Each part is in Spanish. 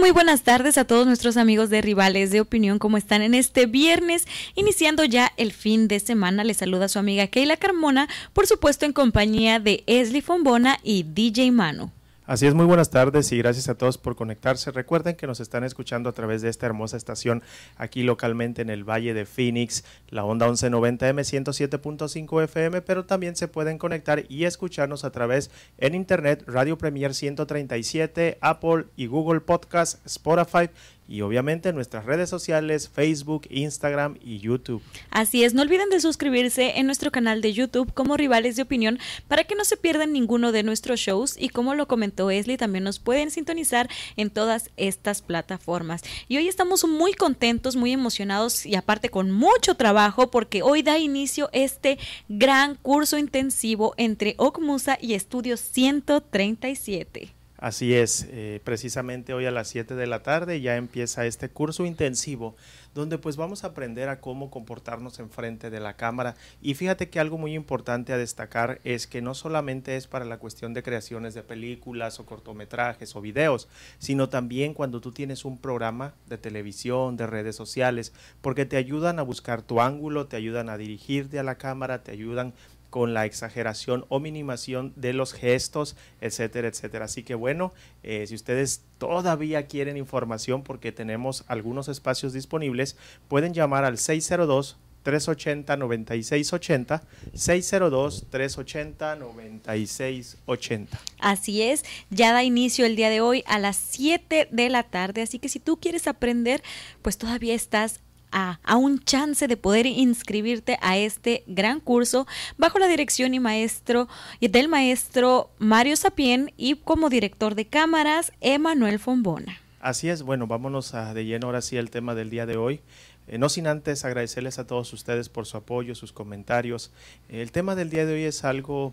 Muy buenas tardes a todos nuestros amigos de Rivales de Opinión. ¿Cómo están en este viernes? Iniciando ya el fin de semana, les saluda su amiga Keila Carmona, por supuesto en compañía de Esli Fombona y DJ Mano. Así es, muy buenas tardes y gracias a todos por conectarse. Recuerden que nos están escuchando a través de esta hermosa estación aquí localmente en el Valle de Phoenix, la onda 1190M 107.5 FM, pero también se pueden conectar y escucharnos a través en internet Radio Premier 137, Apple y Google Podcast, Spotify y obviamente nuestras redes sociales, Facebook, Instagram y YouTube. Así es, no olviden de suscribirse en nuestro canal de YouTube como Rivales de Opinión para que no se pierdan ninguno de nuestros shows y como lo comentó Esli, también nos pueden sintonizar en todas estas plataformas. Y hoy estamos muy contentos, muy emocionados y aparte con mucho trabajo porque hoy da inicio este gran curso intensivo entre OCMUSA y Estudios 137. Así es, eh, precisamente hoy a las 7 de la tarde ya empieza este curso intensivo donde pues vamos a aprender a cómo comportarnos enfrente de la cámara. Y fíjate que algo muy importante a destacar es que no solamente es para la cuestión de creaciones de películas o cortometrajes o videos, sino también cuando tú tienes un programa de televisión, de redes sociales, porque te ayudan a buscar tu ángulo, te ayudan a dirigirte a la cámara, te ayudan con la exageración o minimación de los gestos, etcétera, etcétera. Así que bueno, eh, si ustedes todavía quieren información porque tenemos algunos espacios disponibles, pueden llamar al 602 380-9680, 602-380-9680. Así es, ya da inicio el día de hoy a las 7 de la tarde, así que si tú quieres aprender, pues todavía estás a, un chance de poder inscribirte a este gran curso bajo la dirección y maestro del maestro Mario Sapien y como director de cámaras Emanuel Fombona. Así es, bueno, vámonos a de lleno ahora sí el tema del día de hoy. Eh, no sin antes agradecerles a todos ustedes por su apoyo, sus comentarios. el tema del día de hoy es algo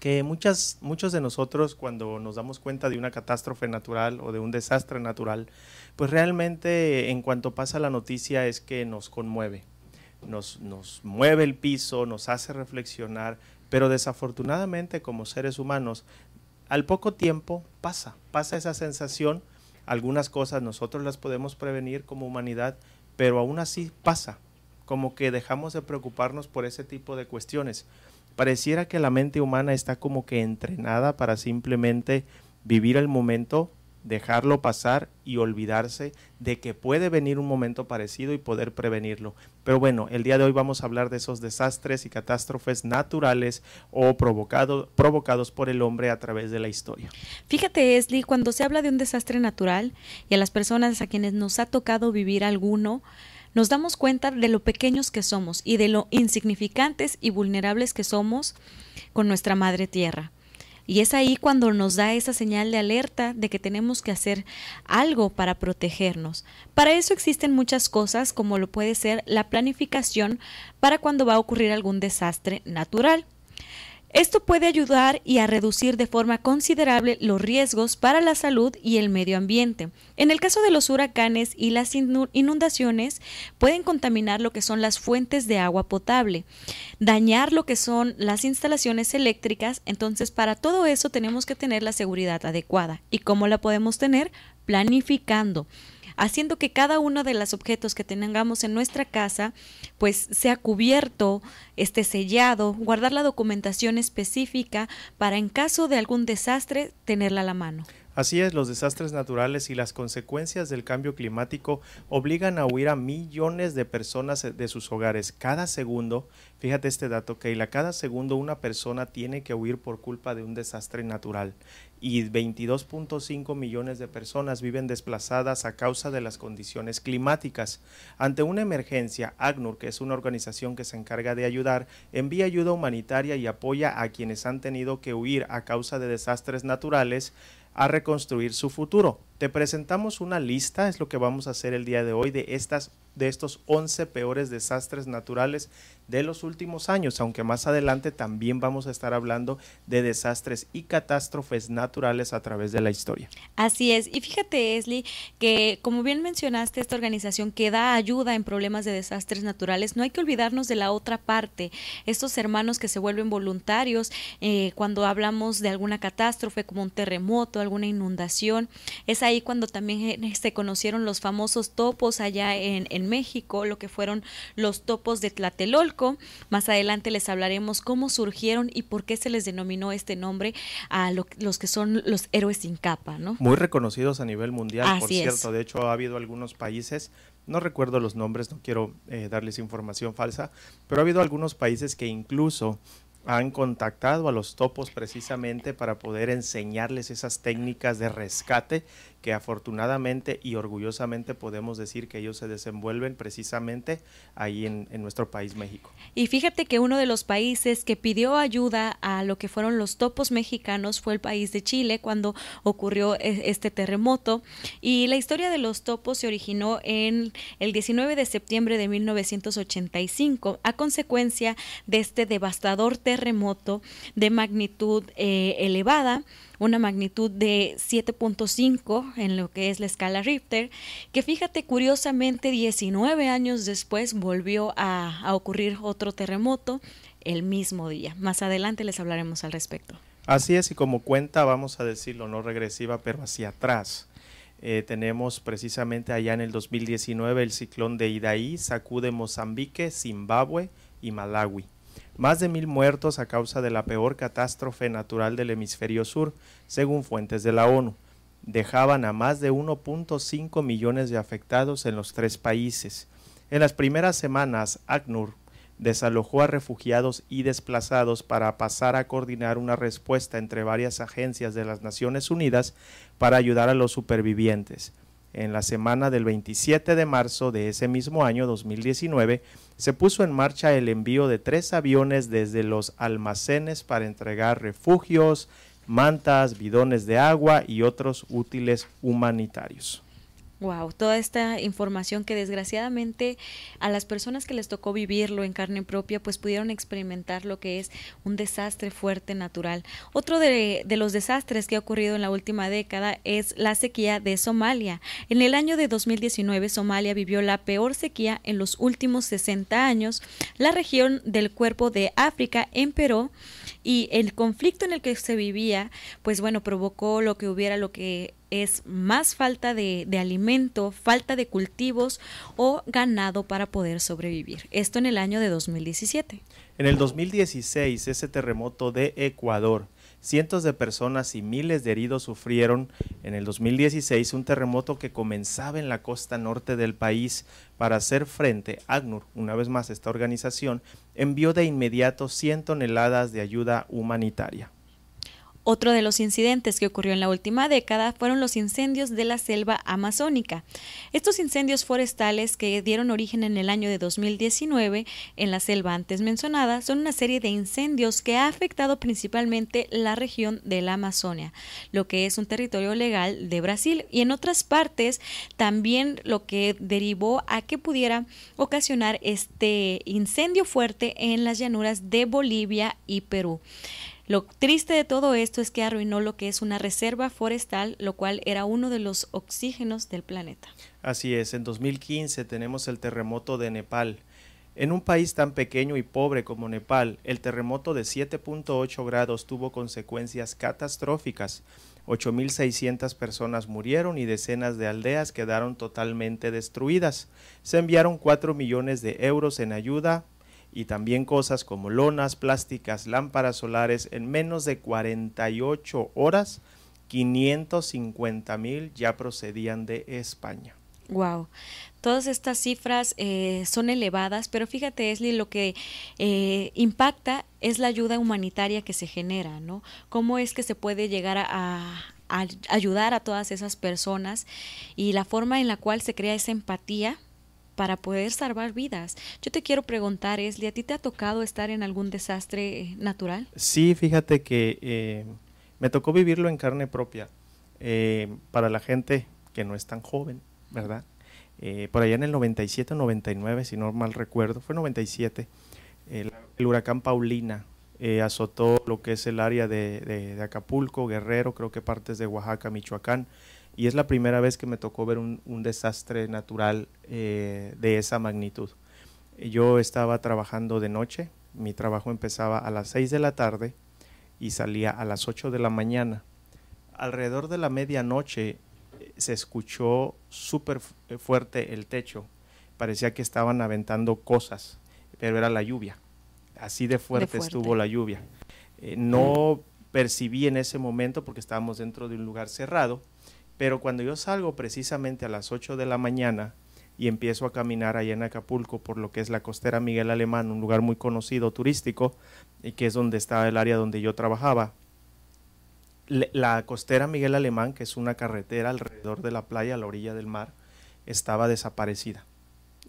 que muchas, muchos de nosotros cuando nos damos cuenta de una catástrofe natural o de un desastre natural, pues realmente en cuanto pasa la noticia es que nos conmueve, nos, nos mueve el piso, nos hace reflexionar, pero desafortunadamente como seres humanos, al poco tiempo pasa, pasa esa sensación, algunas cosas nosotros las podemos prevenir como humanidad, pero aún así pasa, como que dejamos de preocuparnos por ese tipo de cuestiones. Pareciera que la mente humana está como que entrenada para simplemente vivir el momento, dejarlo pasar y olvidarse de que puede venir un momento parecido y poder prevenirlo. Pero bueno, el día de hoy vamos a hablar de esos desastres y catástrofes naturales o provocados por el hombre a través de la historia. Fíjate, Esli, cuando se habla de un desastre natural y a las personas a quienes nos ha tocado vivir alguno, nos damos cuenta de lo pequeños que somos y de lo insignificantes y vulnerables que somos con nuestra madre tierra. Y es ahí cuando nos da esa señal de alerta de que tenemos que hacer algo para protegernos. Para eso existen muchas cosas como lo puede ser la planificación para cuando va a ocurrir algún desastre natural. Esto puede ayudar y a reducir de forma considerable los riesgos para la salud y el medio ambiente. En el caso de los huracanes y las inundaciones, pueden contaminar lo que son las fuentes de agua potable, dañar lo que son las instalaciones eléctricas, entonces para todo eso tenemos que tener la seguridad adecuada. ¿Y cómo la podemos tener? Planificando haciendo que cada uno de los objetos que tengamos en nuestra casa pues sea cubierto, esté sellado, guardar la documentación específica para en caso de algún desastre tenerla a la mano. Así es, los desastres naturales y las consecuencias del cambio climático obligan a huir a millones de personas de sus hogares. Cada segundo, fíjate este dato, Keila, cada segundo una persona tiene que huir por culpa de un desastre natural y 22.5 millones de personas viven desplazadas a causa de las condiciones climáticas. Ante una emergencia, ACNUR, que es una organización que se encarga de ayudar, envía ayuda humanitaria y apoya a quienes han tenido que huir a causa de desastres naturales a reconstruir su futuro. Te presentamos una lista, es lo que vamos a hacer el día de hoy, de estas de estos 11 peores desastres naturales de los últimos años, aunque más adelante también vamos a estar hablando de desastres y catástrofes naturales a través de la historia. Así es, y fíjate, Esli, que como bien mencionaste, esta organización que da ayuda en problemas de desastres naturales, no hay que olvidarnos de la otra parte, estos hermanos que se vuelven voluntarios eh, cuando hablamos de alguna catástrofe como un terremoto, alguna inundación, es ahí cuando también eh, se conocieron los famosos topos allá en, en México, lo que fueron los topos de Tlatelolco, más adelante les hablaremos cómo surgieron y por qué se les denominó este nombre a los que son los héroes sin capa, ¿no? Muy reconocidos a nivel mundial, por cierto. De hecho, ha habido algunos países, no recuerdo los nombres, no quiero eh, darles información falsa, pero ha habido algunos países que incluso han contactado a los topos precisamente para poder enseñarles esas técnicas de rescate que afortunadamente y orgullosamente podemos decir que ellos se desenvuelven precisamente ahí en, nuestro país México. Y fíjate que uno de los países que pidió ayuda a lo que fueron los topos mexicanos fue el país de Chile cuando ocurrió e, este terremoto y la historia de los topos se originó en el 19 de septiembre de 1985 a consecuencia de este devastador terremoto de magnitud eh, elevada una magnitud de 7.5 en lo que es la escala Richter, que fíjate curiosamente 19 años después volvió a, ocurrir otro terremoto el mismo día. Más adelante les hablaremos al respecto. Así es, y como cuenta, vamos a decirlo, no regresiva, pero hacia atrás. Eh, tenemos precisamente allá en el 2019 el ciclón de Idaí sacude Mozambique, Zimbabue y Malawi. Más de mil muertos a causa de la peor catástrofe natural del hemisferio sur, según fuentes de la ONU. Dejaban a más de 1.5 millones de afectados en los tres países. En las primeras semanas, ACNUR desalojó a refugiados y desplazados para pasar a coordinar una respuesta entre varias agencias de las Naciones Unidas para ayudar a los supervivientes. En la semana del 27 de marzo de ese mismo año 2019, se puso en marcha el envío de tres aviones desde los almacenes para entregar refugios, mantas, bidones de agua y otros útiles humanitarios. Wow, toda esta información que desgraciadamente a las personas que les tocó vivirlo en carne propia, pues pudieron experimentar lo que es un desastre fuerte natural. Otro de, de, los desastres que ha ocurrido en la última década es la sequía de Somalia. En el año de 2019, Somalia vivió la peor sequía en los últimos 60 años. La región del cuerpo de África emperó y el conflicto en el que se vivía, pues bueno, provocó lo que hubiera lo que es más falta de, de, alimento, falta de cultivos o ganado para poder sobrevivir. Esto en el año de 2017. En el 2016, ese terremoto de Ecuador Cientos de personas y miles de heridos sufrieron en el 2016 un terremoto que comenzaba en la costa norte del país. Para hacer frente, ACNUR, una vez más esta organización, envió de inmediato 100 toneladas de ayuda humanitaria. Otro de los incidentes que ocurrió en la última década fueron los incendios de la selva amazónica. Estos incendios forestales que dieron origen en el año de 2019 en la selva antes mencionada son una serie de incendios que ha afectado principalmente la región de la Amazonia, lo que es un territorio legal de Brasil y en otras partes también lo que derivó a que pudiera ocasionar este incendio fuerte en las llanuras de Bolivia y Perú. Lo triste de todo esto es que arruinó lo que es una reserva forestal, lo cual era uno de los oxígenos del planeta. Así es, en 2015 tenemos el terremoto de Nepal. En un país tan pequeño y pobre como Nepal, el terremoto de 7.8 grados tuvo consecuencias catastróficas. 8.600 personas murieron y decenas de aldeas quedaron totalmente destruidas. Se enviaron 4 millones de euros en ayuda y también cosas como lonas plásticas, lámparas solares en menos de 48 horas, 550 mil ya procedían de España. Wow. Todas estas cifras eh, son elevadas, pero fíjate, Esli, lo que eh, impacta es la ayuda humanitaria que se genera, ¿no? ¿Cómo es que se puede llegar a, a ayudar a todas esas personas y la forma en la cual se crea esa empatía para poder salvar vidas. Yo te quiero preguntar, Esli, ¿a ti te ha tocado estar en algún desastre natural? Sí, fíjate que eh, me tocó vivirlo en carne propia. Eh, para la gente que no es tan joven, ¿verdad? eh, por allá en el 97 99, si no mal recuerdo, fue 97, el, el huracán Paulina eh, azotó lo que es el área de, Acapulco, Guerrero, creo que partes de Oaxaca, Michoacán, y es la primera vez que me tocó ver un, desastre natural eh, de esa magnitud. Yo estaba trabajando de noche, mi trabajo empezaba a las 6 de la tarde y salía a las 8 de la mañana. Alrededor de la medianoche se escuchó súper fuerte el techo. Parecía que estaban aventando cosas, pero era la lluvia. Así de fuerte, estuvo la lluvia. Eh, no percibí en ese momento porque estábamos dentro de un lugar cerrado, pero cuando yo salgo precisamente a las 8 de la mañana y empiezo a caminar allá en Acapulco por lo que es la costera Miguel Alemán, un lugar muy conocido turístico, y que es donde estaba el área donde yo trabajaba, la costera Miguel Alemán, que es una carretera alrededor de la playa, a la orilla del mar, estaba desaparecida.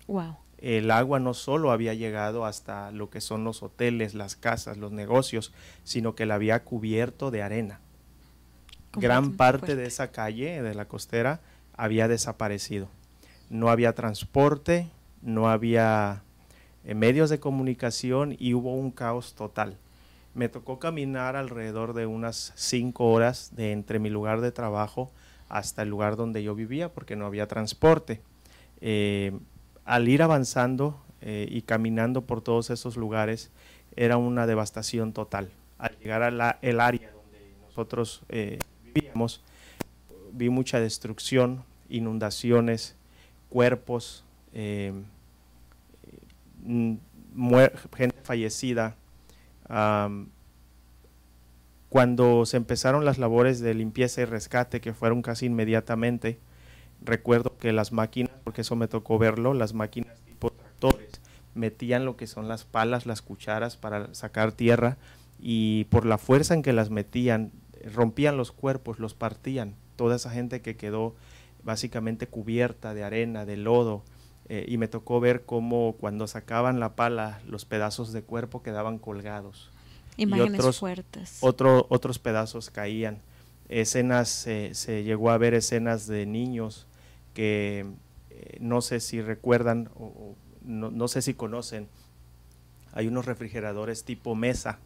Wow. El agua no solo había llegado hasta lo que son los hoteles, las casas, los negocios, sino que la había cubierto de arena. Gran parte de esa calle, de la costera, había desaparecido. No había transporte, no había eh, medios de comunicación y hubo un caos total me tocó caminar alrededor de unas cinco horas de entre mi lugar de trabajo hasta el lugar donde yo vivía porque no había transporte. Eh, al ir avanzando eh, y caminando por todos esos lugares era una devastación total. Al llegar al área donde nosotros eh, vi mucha destrucción, inundaciones, cuerpos, gente fallecida, cuando se empezaron las labores de limpieza y rescate, que fueron casi inmediatamente, recuerdo que las máquinas, porque eso me tocó verlo, las máquinas tipo tractores, metían lo que son las palas, las cucharas para sacar tierra y por la fuerza en que las metían, rompían los cuerpos, los partían. Toda esa gente que quedó básicamente cubierta de arena, de lodo, eh, y me tocó ver cómo cuando sacaban la pala los pedazos de cuerpo quedaban colgados. Imágenes y otros, fuertes. otros pedazos caían. Escenas, se llegó a ver escenas de niños que eh, no sé si recuerdan o, no, no, sé si conocen. Hay unos refrigeradores tipo mesa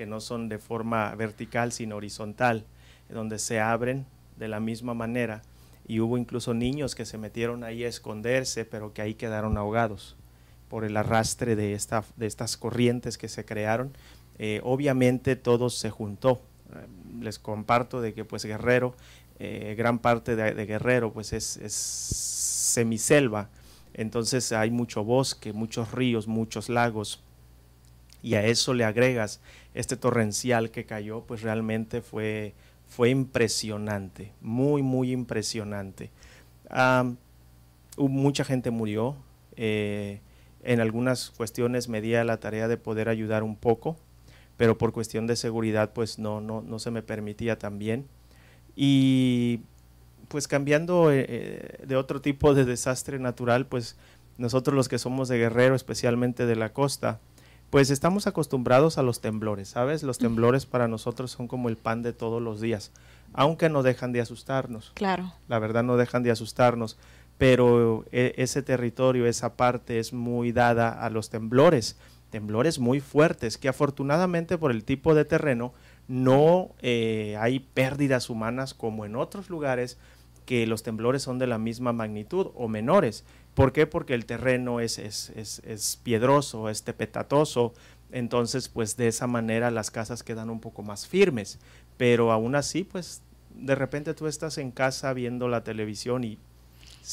que no son de forma vertical sino horizontal, donde se abren de la misma manera y hubo incluso niños que se metieron ahí a esconderse, pero que ahí quedaron ahogados por el arrastre de, esta, de estas corrientes que se crearon. Eh, obviamente todo se juntó. Eh, les comparto de que pues Guerrero, eh, gran parte de, Guerrero pues es, es, semiselva, entonces hay mucho bosque, muchos ríos, muchos lagos, y a eso le agregas este torrencial que cayó, pues realmente fue fue impresionante, muy, muy impresionante. mucha gente murió. Eh, en algunas cuestiones me di a la tarea de poder ayudar un poco, pero por cuestión de seguridad pues no, no, no se me permitía también. Y pues cambiando eh, eh, de otro tipo de desastre natural, pues nosotros los que somos de Guerrero, especialmente de la costa, pues estamos acostumbrados a los temblores, ¿sabes? Los temblores para nosotros son como el pan de todos los días, aunque no dejan de asustarnos. Claro. La verdad no dejan de asustarnos, pero e, ese territorio, esa parte es muy dada a los temblores, temblores muy fuertes, que afortunadamente por el tipo de terreno no eh, hay pérdidas humanas como en otros lugares que los temblores son de la misma magnitud o menores. ¿Por qué? Porque el terreno es, es, es, es piedroso, es tepetatoso, entonces pues de esa manera las casas quedan un poco más firmes, pero aún así pues de repente tú estás en casa viendo la televisión y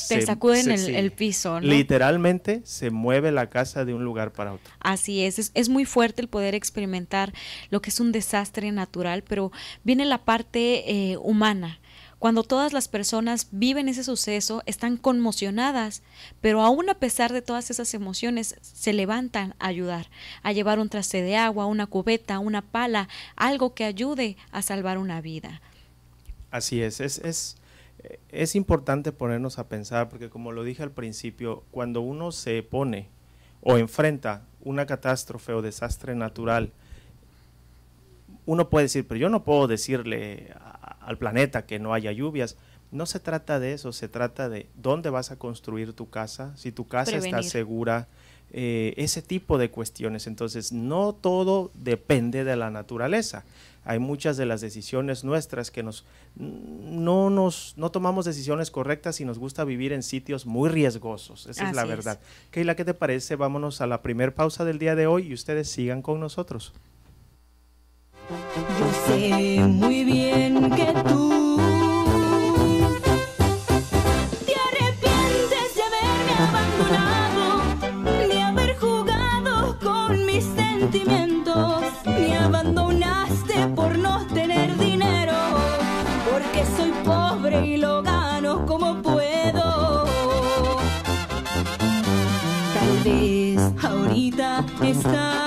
te sacuden el, piso, ¿no? Literalmente se mueve la casa de un lugar para otro. Así es, es, es, muy fuerte el poder experimentar lo que es un desastre natural, pero viene la parte eh, humana. Cuando todas las personas viven ese suceso, están conmocionadas, pero aún a pesar de todas esas emociones, se levantan a ayudar, a llevar un traste de agua, una cubeta, una pala, algo que ayude a salvar una vida. Así es, es, es, es importante ponernos a pensar, porque como lo dije al principio, cuando uno se pone o enfrenta una catástrofe o desastre natural, uno puede decir, pero yo no puedo decirle al planeta que no haya lluvias. no se trata de eso, se trata de dónde vas a construir tu casa, si tu casa está segura, eh, ese tipo de cuestiones. Entonces, no todo depende de la naturaleza. Hay muchas de las decisiones nuestras que nos no nos no tomamos decisiones correctas y nos gusta vivir en sitios muy riesgosos. Esa es la verdad. Keila, ¿qué te parece? Vámonos a la primer pausa del día de hoy y ustedes sigan con nosotros. Sé muy bien que tú te arrepientes de haberme abandonado, de haber jugado con mis sentimientos, me abandonaste por no tener dinero, porque soy pobre y lo gano como puedo. Tal vez ahorita está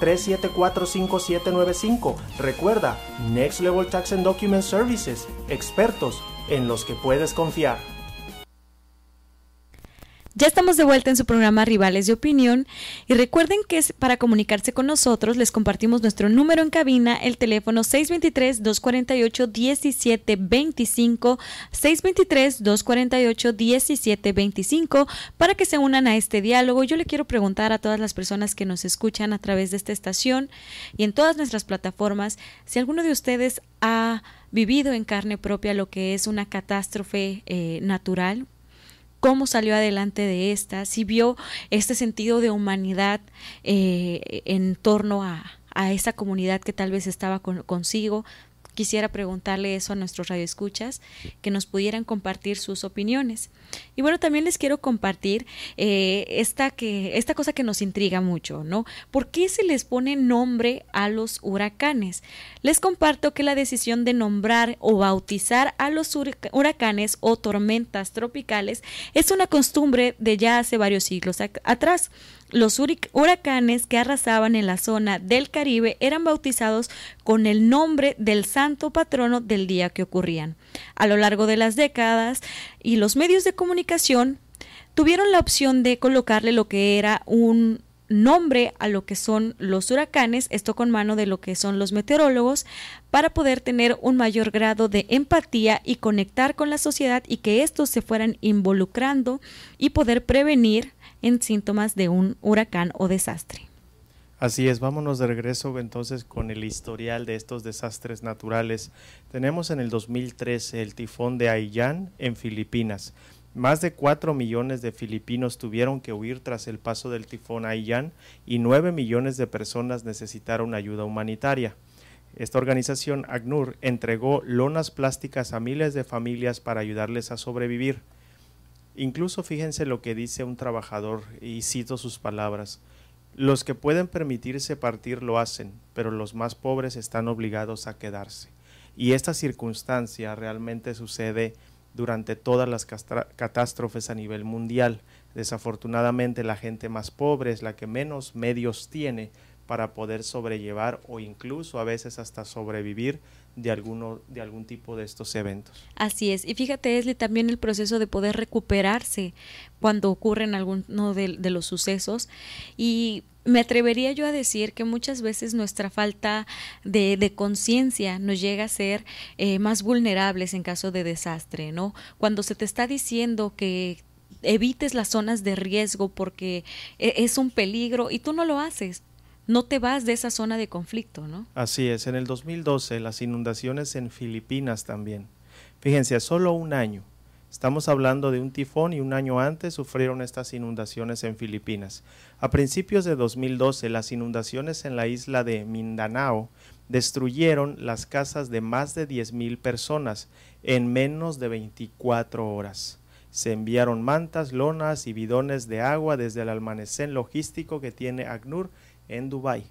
3745795. Recuerda, Next Level Tax and Document Services, expertos en los que puedes confiar. Ya estamos de vuelta en su programa Rivales de Opinión y recuerden que para comunicarse con nosotros les compartimos nuestro número en cabina, el teléfono 623-248-1725, 623-248-1725 para que se unan a este diálogo. Yo le quiero preguntar a todas las personas que nos escuchan a través de esta estación y en todas nuestras plataformas si alguno de ustedes ha vivido en carne propia lo que es una catástrofe eh, natural, cómo salió adelante de esta, si vio este sentido de humanidad eh, en torno a, a, esa comunidad que tal vez estaba consigo, quisiera preguntarle eso a nuestros radioescuchas, que nos pudieran compartir sus opiniones. Y bueno, también les quiero compartir eh, esta, que, esta cosa que nos intriga mucho, ¿no? ¿Por qué se les pone nombre a los huracanes? Les comparto que la decisión de nombrar o bautizar a los huracanes o tormentas tropicales es una costumbre de ya hace varios siglos atrás. Los huracanes que arrasaban en la zona del Caribe eran bautizados con el nombre del santo patrono del día que ocurrían. A lo largo de las décadas y los medios de comunicación tuvieron la opción de colocarle lo que era un nombre a lo que son los huracanes, esto con mano de lo que son los meteorólogos, para poder tener un mayor grado de empatía y conectar con la sociedad y que estos se fueran involucrando y poder prevenir en síntomas de un huracán o desastre. Así es, vámonos de regreso entonces con el historial de estos desastres naturales. Tenemos en el 2013 el tifón de Haiyan en Filipinas. Más de 4 millones de filipinos tuvieron que huir tras el paso del tifón Haiyan y 9 millones de personas necesitaron ayuda humanitaria. Esta organización, ACNUR, entregó lonas plásticas a miles de familias para ayudarles a sobrevivir. Incluso fíjense lo que dice un trabajador, y cito sus palabras, los que pueden permitirse partir lo hacen, pero los más pobres están obligados a quedarse. Y esta circunstancia realmente sucede durante todas las catástrofes a nivel mundial. Desafortunadamente la gente más pobre es la que menos medios tiene para poder sobrellevar o incluso a veces hasta sobrevivir de alguno de algún tipo de estos eventos. Así es. Y fíjate, Esli, también el proceso de poder recuperarse cuando ocurren alguno de, los sucesos y me atrevería yo a decir que muchas veces nuestra falta de, de conciencia nos llega a ser eh, más vulnerables en caso de desastre, ¿no? Cuando se te está diciendo que evites las zonas de riesgo porque e, es un peligro y tú no lo haces no te vas de esa zona de conflicto, ¿no? Así es, en el 2012 las inundaciones en Filipinas también. Fíjense, solo un año. Estamos hablando de un tifón y un año antes sufrieron estas inundaciones en Filipinas. A principios de 2012 las inundaciones en la isla de Mindanao destruyeron las casas de más de 10.000 personas en menos de 24 horas. Se enviaron mantas, lonas y bidones de agua desde el almacén logístico que tiene ACNUR en Dubái.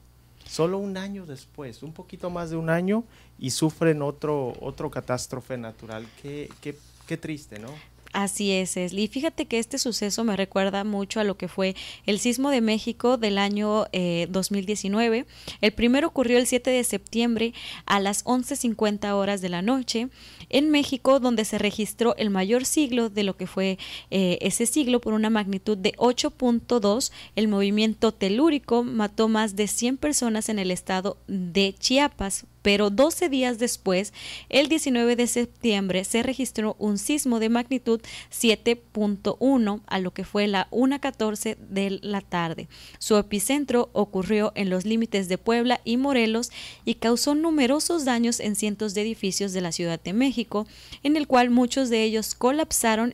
Solo un año después, un poquito más de un año, y sufren otro, otro catástrofe natural. Qué, qué, qué triste, ¿no? Así es, Esli. Y fíjate que este suceso me recuerda mucho a lo que fue el sismo de México del año 2019. Eh, el primero ocurrió el 7 de septiembre a las 11.50 horas de la noche en México, donde se registró el mayor siglo de lo que fue eh, ese siglo por una magnitud de 8.2. El movimiento telúrico mató más de 100 personas en el estado de Chiapas pero 12 días después, el 19 de septiembre, se registró un sismo de magnitud 7.1 a lo que fue la 1.14 de la tarde. Su epicentro ocurrió en los límites de Puebla y Morelos y causó numerosos daños en cientos de edificios de la Ciudad de México, en el cual muchos de ellos colapsaron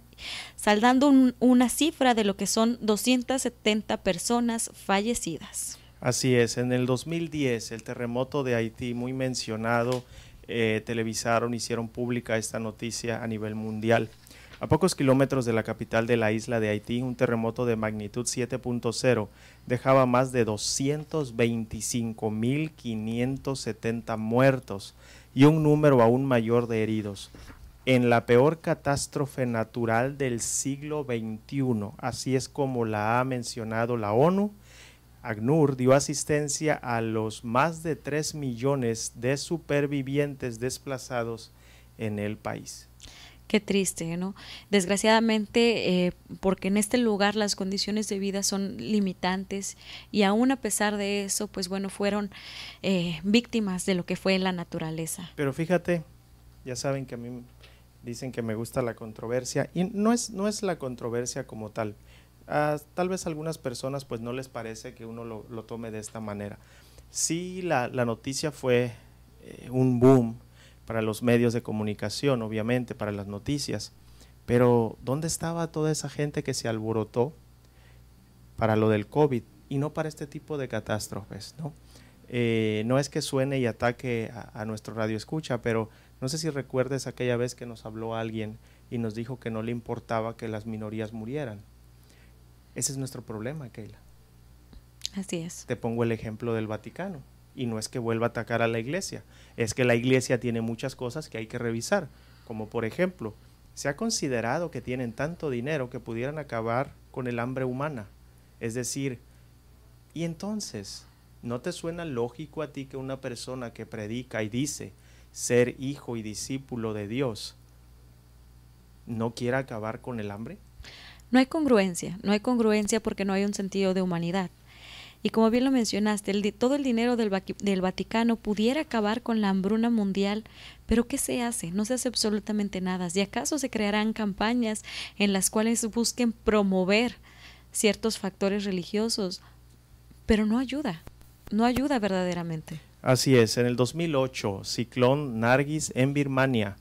saldando una cifra de lo que son 270 personas fallecidas. Así es, en el 2010 el terremoto de Haití, muy mencionado, eh, televisaron, hicieron pública esta noticia a nivel mundial. A pocos kilómetros de la capital de la isla de Haití, un terremoto de magnitud 7.0 dejaba más de 225.570 muertos y un número aún mayor de heridos. En la peor catástrofe natural del siglo XXI, así es como la ha mencionado la ONU, ACNUR dio asistencia a los más de 3 millones de supervivientes desplazados en el país. Qué triste, ¿no? Desgraciadamente, eh, porque en este lugar las condiciones de vida son limitantes y aún a pesar de eso, pues bueno, fueron eh, víctimas de lo que fue la naturaleza. Pero fíjate, ya saben que a mí dicen que me gusta la controversia y no es, no es la controversia como tal tal vez a algunas personas pues no les parece que uno lo, tome de esta manera. Sí, la, noticia fue eh, un boom para los medios de comunicación, obviamente, para las noticias, pero ¿dónde estaba toda esa gente que se alborotó para lo del COVID y no para este tipo de catástrofes? No, eh, no es que suene y ataque a, a nuestro radio escucha, pero no sé si recuerdes aquella vez que nos habló alguien y nos dijo que no le importaba que las minorías murieran ese es nuestro problema, Keila. Así es. Te pongo el ejemplo del Vaticano. Y no es que vuelva a atacar a la iglesia, es que la iglesia tiene muchas cosas que hay que revisar. Como por ejemplo, se ha considerado que tienen tanto dinero que pudieran acabar con el hambre humana. Es decir, y entonces, ¿no te suena lógico a ti que una persona que predica y dice ser hijo y discípulo de Dios no quiera acabar con el hambre? No hay congruencia, no hay congruencia porque no hay un sentido de humanidad. Y como bien lo mencionaste, el, todo el dinero del, del, Vaticano pudiera acabar con la hambruna mundial, pero ¿qué se hace? No se hace absolutamente nada. ¿Y acaso se crearán campañas en las cuales busquen promover ciertos factores religiosos? Pero no ayuda. no ayuda verdaderamente. Así es, en el 2008, ciclón Nargis en Birmania.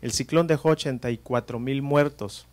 El ciclón dejó 84 mil muertos,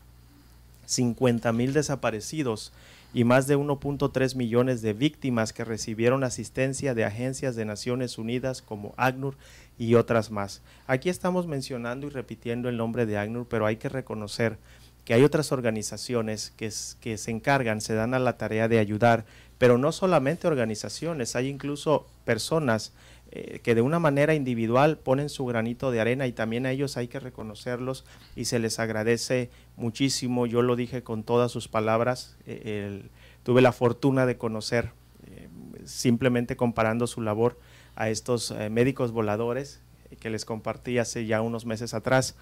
50 mil desaparecidos y más de 1.3 millones de víctimas que recibieron asistencia de agencias de Naciones Unidas como ACNUR y otras más. Aquí estamos mencionando y repitiendo el nombre de ACNUR, pero hay que reconocer que hay otras organizaciones que, que se encargan, se dan a la tarea de ayudar, pero no solamente organizaciones, hay incluso personas eh, que de una manera individual ponen su granito de arena y también a ellos hay que reconocerlos y se les agradece muchísimo. Yo lo dije con todas sus palabras. Eh, tuve la fortuna de conocer, eh, simplemente comparando su labor a estos médicos voladores que les compartí hace ya unos meses atrás,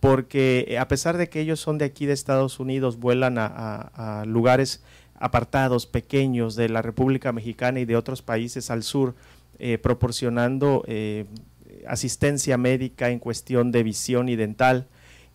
porque a pesar de que ellos son de aquí de Estados Unidos, vuelan a lugares apartados, pequeños de la República Mexicana y de otros países al sur, eh, proporcionando eh, asistencia médica en cuestión de visión y dental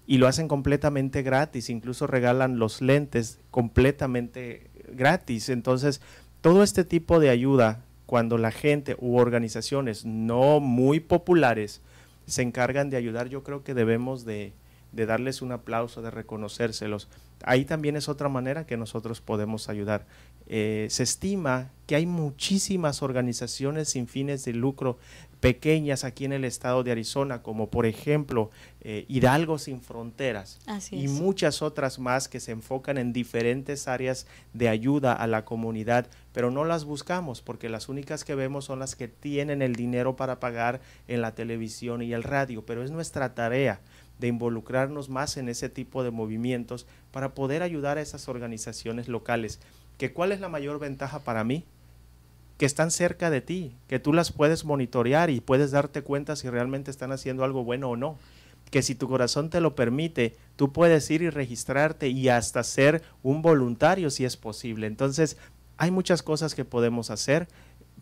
y lo hacen completamente gratis, incluso regalan los lentes completamente gratis. Entonces, todo este tipo de ayuda, cuando la gente u organizaciones no muy populares se encargan de ayudar, yo creo que debemos de, de darles un aplauso, de reconocérselos. Ahí también es otra manera que nosotros podemos ayudar. Eh, se estima que hay muchísimas organizaciones sin fines de lucro pequeñas aquí en el estado de Arizona, como por ejemplo eh, Hidalgo sin Fronteras y muchas otras más que se enfocan en diferentes áreas de ayuda a la comunidad, pero no las buscamos porque las únicas que vemos son las que tienen el dinero para pagar en la televisión y el radio, pero es nuestra tarea de involucrarnos más en ese tipo de movimientos para poder ayudar a esas organizaciones locales. ¿Que ¿Cuál es la mayor ventaja para mí? Que están cerca de ti, que tú las puedes monitorear y puedes darte cuenta si realmente están haciendo algo bueno o no. Que si tu corazón te lo permite, tú puedes ir y registrarte y hasta ser un voluntario si es posible. Entonces, hay muchas cosas que podemos hacer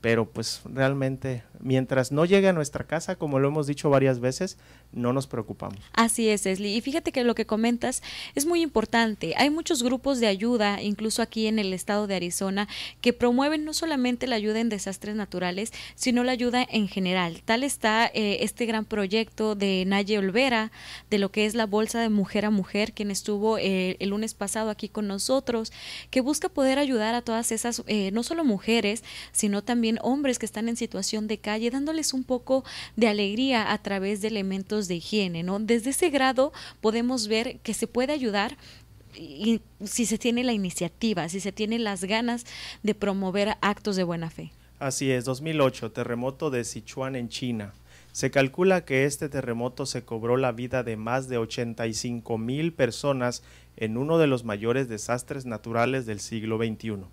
pero pues realmente mientras no llegue a nuestra casa, como lo hemos dicho varias veces, no nos preocupamos. Así es, Esli. Y fíjate que lo que comentas es muy importante. Hay muchos grupos de ayuda, incluso aquí en el estado de Arizona, que promueven no solamente la ayuda en desastres naturales, sino la ayuda en general. Tal está eh, este gran proyecto de Naye Olvera, de lo que es la Bolsa de Mujer a Mujer, quien estuvo eh, el lunes pasado aquí con nosotros, que busca poder ayudar a todas esas, eh, no solo mujeres, sino también hombres que están en situación de calle, dándoles un poco de alegría a través de elementos de higiene, ¿no? Desde ese grado podemos ver que se puede ayudar y si se tiene la iniciativa, si se tiene las ganas de promover actos de buena fe. Así es, 2008, terremoto de Sichuan en China. Se calcula que este terremoto se cobró la vida de más de 85 mil personas en uno de los mayores desastres naturales del siglo XXI.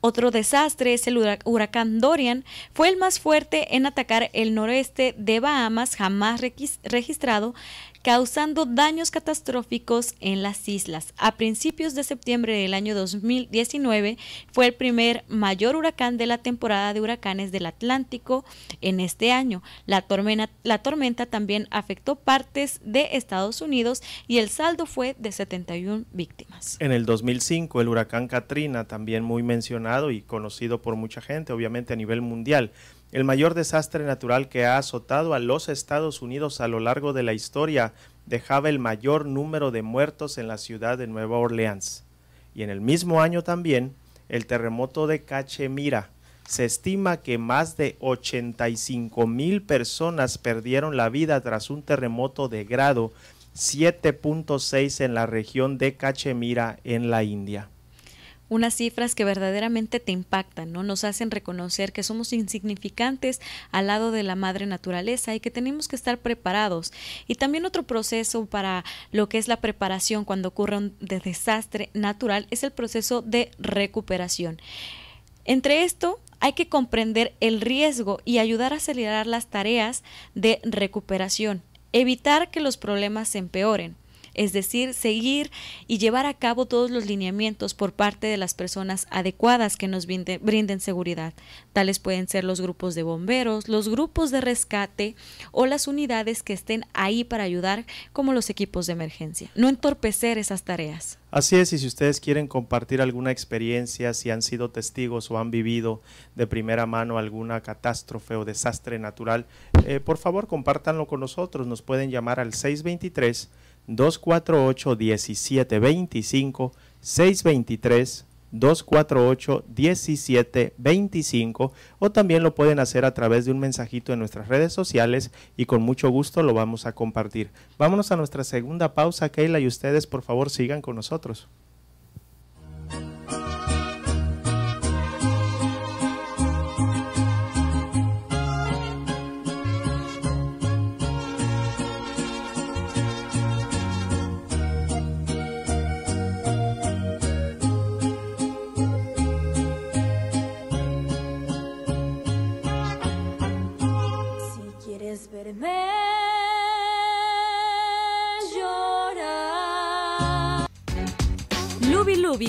Otro desastre es el huracán Dorian. Fue el más fuerte en atacar el noroeste de Bahamas jamás registrado causando daños catastróficos en las islas. A principios de septiembre del año 2019 fue el primer mayor huracán de la temporada de huracanes del Atlántico en este año. La tormenta, también afectó partes de Estados Unidos y el saldo fue de 71 víctimas. En el 2005 el huracán Katrina, también muy mencionado y conocido por mucha gente, obviamente a nivel mundial, el mayor desastre natural que ha azotado a los Estados Unidos a lo largo de la historia dejaba el mayor número de muertos en la ciudad de Nueva Orleans. Y en el mismo año también, el terremoto de Cachemira. Se estima que más de 85 mil personas perdieron la vida tras un terremoto de grado 7.6 en la región de Cachemira, en la India unas cifras que verdaderamente te impactan, ¿no? Nos hacen reconocer que somos insignificantes al lado de la madre naturaleza y que tenemos que estar preparados. Y también otro proceso para lo que es la preparación cuando ocurre un desastre natural es el proceso de recuperación. Entre esto hay que comprender el riesgo y ayudar a acelerar las tareas de recuperación, evitar que los problemas se empeoren. Es decir, seguir y llevar a cabo todos los lineamientos por parte de las personas adecuadas que nos brinden, seguridad. Tales pueden ser los grupos de bomberos, los grupos de rescate o las unidades que estén ahí para ayudar, como los equipos de emergencia. No entorpecer esas tareas. Así es, y si ustedes quieren compartir alguna experiencia, si han sido testigos o han vivido de primera mano alguna catástrofe o desastre natural, eh, por favor compártanlo con nosotros. Nos pueden llamar al 623 248 1725 623 248-1725 o también lo pueden hacer a través de un mensajito en nuestras redes sociales y con mucho gusto lo vamos a compartir. Vámonos a nuestra segunda pausa, Keila, y ustedes por favor sigan con nosotros.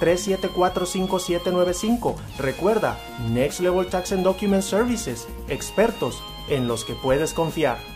3745795. Recuerda, Next Level Tax and Document Services, expertos en los que puedes confiar.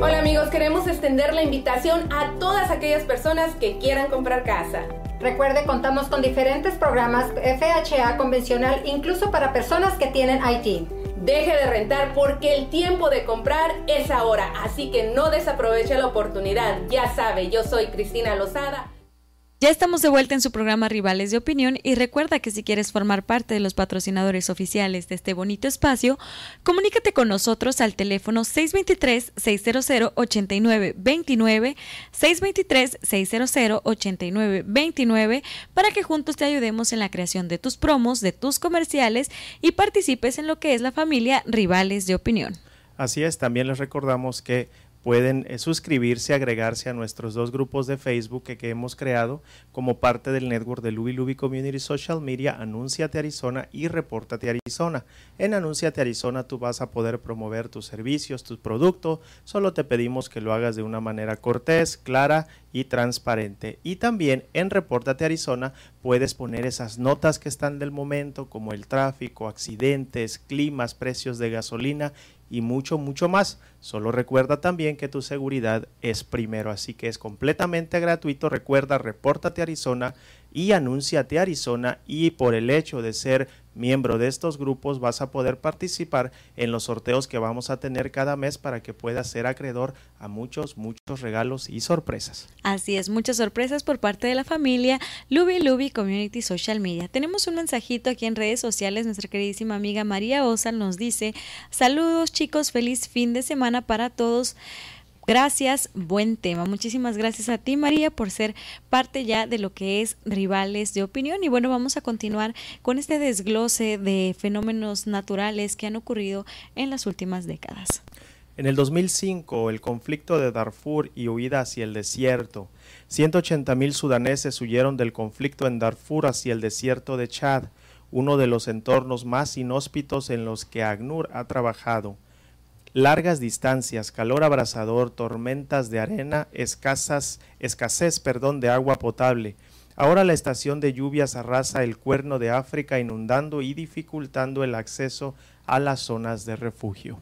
Hola amigos, queremos extender la invitación a todas aquellas personas que quieran comprar casa. Recuerde, contamos con diferentes programas FHA convencional, incluso para personas que tienen IT. Deje de rentar porque el tiempo de comprar es ahora, así que no desaproveche la oportunidad. Ya sabe, yo soy Cristina Lozada ya estamos de vuelta en su programa Rivales de Opinión y recuerda que si quieres formar parte de los patrocinadores oficiales de este bonito espacio, comunícate con nosotros al teléfono 623-600-8929, 623-600-8929 para que juntos te ayudemos en la creación de tus promos, de tus comerciales y participes en lo que es la familia Rivales de Opinión. Así es, también les recordamos que pueden eh, suscribirse, agregarse a nuestros dos grupos de Facebook que, hemos creado como parte del network de Luby Luby Community Social Media, Anúnciate Arizona y Repórtate Arizona. En Anúnciate Arizona tú vas a poder promover tus servicios, tus productos, solo te pedimos que lo hagas de una manera cortés, clara y transparente. Y también en Repórtate Arizona puedes poner esas notas que están del momento como el tráfico, accidentes, climas, precios de gasolina y mucho, mucho más. Solo recuerda también que tu seguridad es primero, así que es completamente gratuito. Recuerda, repórtate Arizona y Anúnciate Arizona y por el hecho de ser miembro de estos grupos vas a poder participar en los sorteos que vamos a tener cada mes para que puedas ser acreedor a muchos, muchos regalos y sorpresas. Así es, muchas sorpresas por parte de la familia Luby Luby Community Social Media. Tenemos un mensajito aquí en redes sociales, nuestra queridísima amiga María Osa nos dice, saludos chicos, feliz fin de semana para todos. Gracias, buen tema. Muchísimas gracias a ti, María, por ser parte ya de lo que es Rivales de Opinión. Y bueno, vamos a continuar con este desglose de fenómenos naturales que han ocurrido en las últimas décadas. En el 2005, el conflicto de Darfur y huida hacia el desierto. 180 mil sudaneses huyeron del conflicto en Darfur hacia el desierto de Chad, uno de los entornos más inhóspitos en los que ACNUR ha trabajado largas distancias, calor abrasador, tormentas de arena, escasas, escasez perdón, de agua potable. Ahora la estación de lluvias arrasa el cuerno de África inundando y dificultando el acceso a las zonas de refugio.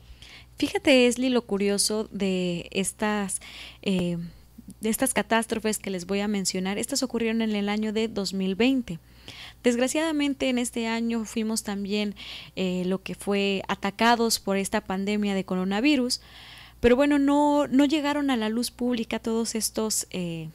Fíjate, Esli, lo curioso de estas, eh, de estas catástrofes que les voy a mencionar. Estas ocurrieron en el año de 2020. Desgraciadamente en este año fuimos también eh, lo que fue atacados por esta pandemia de coronavirus, pero bueno, no, no llegaron a la luz pública todos estos eh,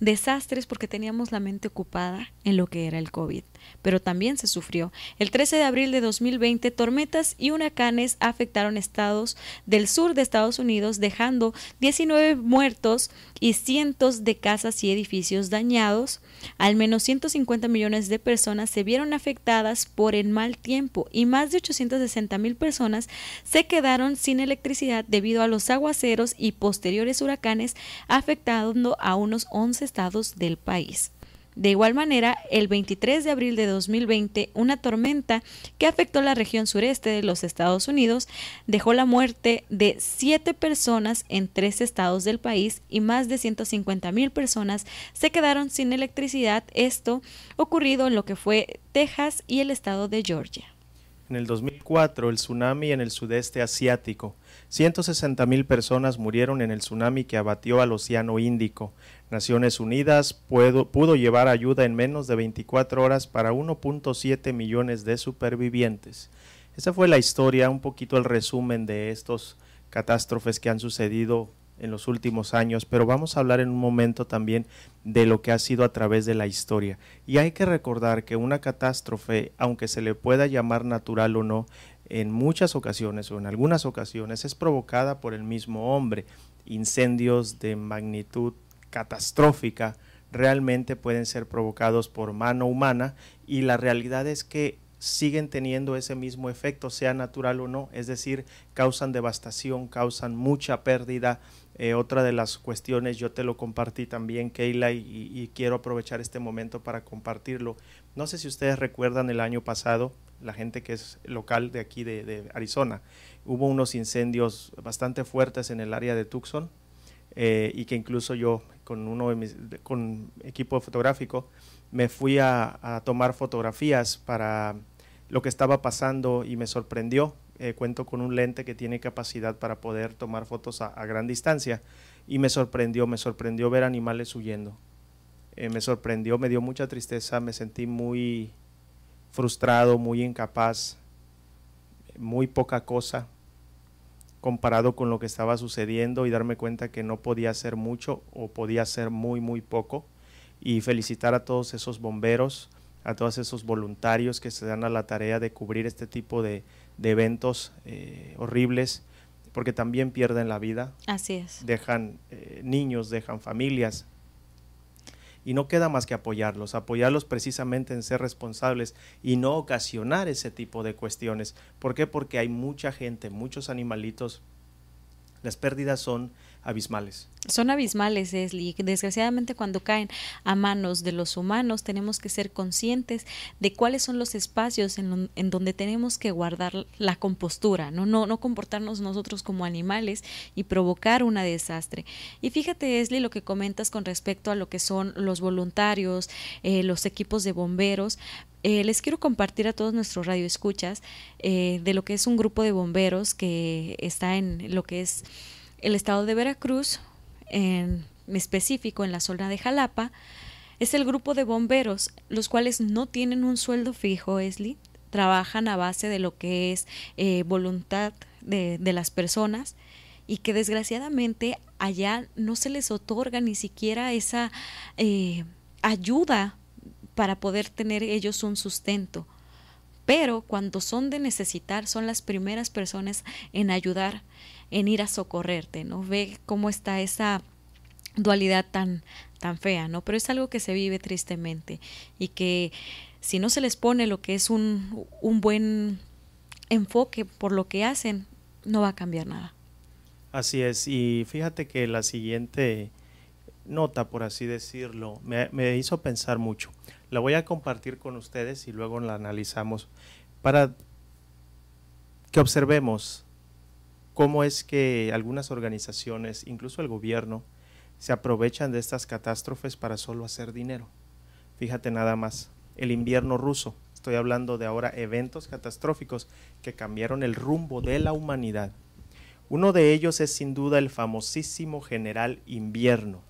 desastres porque teníamos la mente ocupada en lo que era el COVID, pero también se sufrió. El 13 de abril de 2020, tormentas y huracanes afectaron estados del sur de Estados Unidos, dejando 19 muertos y cientos de casas y edificios dañados. Al menos 150 millones de personas se vieron afectadas por el mal tiempo y más de 860 mil personas se quedaron sin electricidad debido a los aguaceros y posteriores huracanes afectando a unos 11 estados del país. De igual manera, el 23 de abril de 2020, una tormenta que afectó la región sureste de los Estados Unidos dejó la muerte de siete personas en tres estados del país y más de 150 mil personas se quedaron sin electricidad. Esto ocurrido en lo que fue Texas y el estado de Georgia. En el 2004, el tsunami en el sudeste asiático. 160 mil personas murieron en el tsunami que abatió al Océano Índico. Naciones Unidas pudo, pudo llevar ayuda en menos de 24 horas para 1.7 millones de supervivientes. Esa fue la historia, un poquito el resumen de estos catástrofes que han sucedido en los últimos años, pero vamos a hablar en un momento también de lo que ha sido a través de la historia. Y hay que recordar que una catástrofe, aunque se le pueda llamar natural o no, en muchas ocasiones o en algunas ocasiones es provocada por el mismo hombre. Incendios de magnitud catastrófica realmente pueden ser provocados por mano humana y la realidad es que siguen teniendo ese mismo efecto, sea natural o no, es decir, causan devastación, causan mucha pérdida. Eh, otra de las cuestiones, yo te lo compartí también, Keila, y, quiero aprovechar este momento para compartirlo. No sé si ustedes recuerdan el año pasado, la gente que es local de aquí de, Arizona, hubo unos incendios bastante fuertes en el área de Tucson, eh, y que incluso yo con uno de mis, con equipo fotográfico me fui a, tomar fotografías para lo que estaba pasando y me sorprendió. Eh, cuento con un lente que tiene capacidad para poder tomar fotos a, gran distancia y me sorprendió, me sorprendió ver animales huyendo. Eh, me sorprendió, me dio mucha tristeza, me sentí muy frustrado, muy incapaz, muy poca cosa comparado con lo que estaba sucediendo y darme cuenta que no podía hacer mucho o podía hacer muy, muy poco. Y felicitar a todos esos bomberos, a todos esos voluntarios que se dan a la tarea de cubrir este tipo de, eventos eh, horribles, porque también pierden la vida. Así es. Dejan eh, niños, dejan familias, y no queda más que apoyarlos, apoyarlos precisamente en ser responsables y no ocasionar ese tipo de cuestiones. ¿Por qué? Porque hay mucha gente, muchos animalitos, las pérdidas son abismales. Son abismales, Esli. Desgraciadamente cuando caen a manos de los humanos tenemos que ser conscientes de cuáles son los espacios en, en, donde tenemos que guardar la compostura, ¿no? No, no comportarnos nosotros como animales y provocar una desastre. Y fíjate, Esli, lo que comentas con respecto a lo que son los voluntarios, eh, los equipos de bomberos. Eh, les quiero compartir a todos nuestros radioescuchas eh, de lo que es un grupo de bomberos que está en lo que es el estado de Veracruz, en específico en la zona de Jalapa, Es el grupo de bomberos, los cuales no tienen un sueldo fijo, Esli, trabajan a base de lo que es eh, voluntad de, de las personas y que desgraciadamente allá no se les otorga ni siquiera esa eh, ayuda para poder tener ellos un sustento. Pero cuando son de necesitar, son las primeras personas en ayudar, en ir a socorrerte, ¿no? Ve cómo está esa dualidad tan, tan fea, ¿no? Pero es algo que se vive tristemente y que si no se les pone lo que es un, un buen enfoque por lo que hacen, no va a cambiar nada. Así es, y fíjate que la siguiente nota, por así decirlo, me, me, hizo pensar mucho. La voy a compartir con ustedes y luego la analizamos para que observemos cómo es que algunas organizaciones, incluso el gobierno, se aprovechan de estas catástrofes para solo hacer dinero. Fíjate nada más, el invierno ruso, estoy hablando de ahora eventos catastróficos que cambiaron el rumbo de la humanidad. Uno de ellos es sin duda el famosísimo general invierno,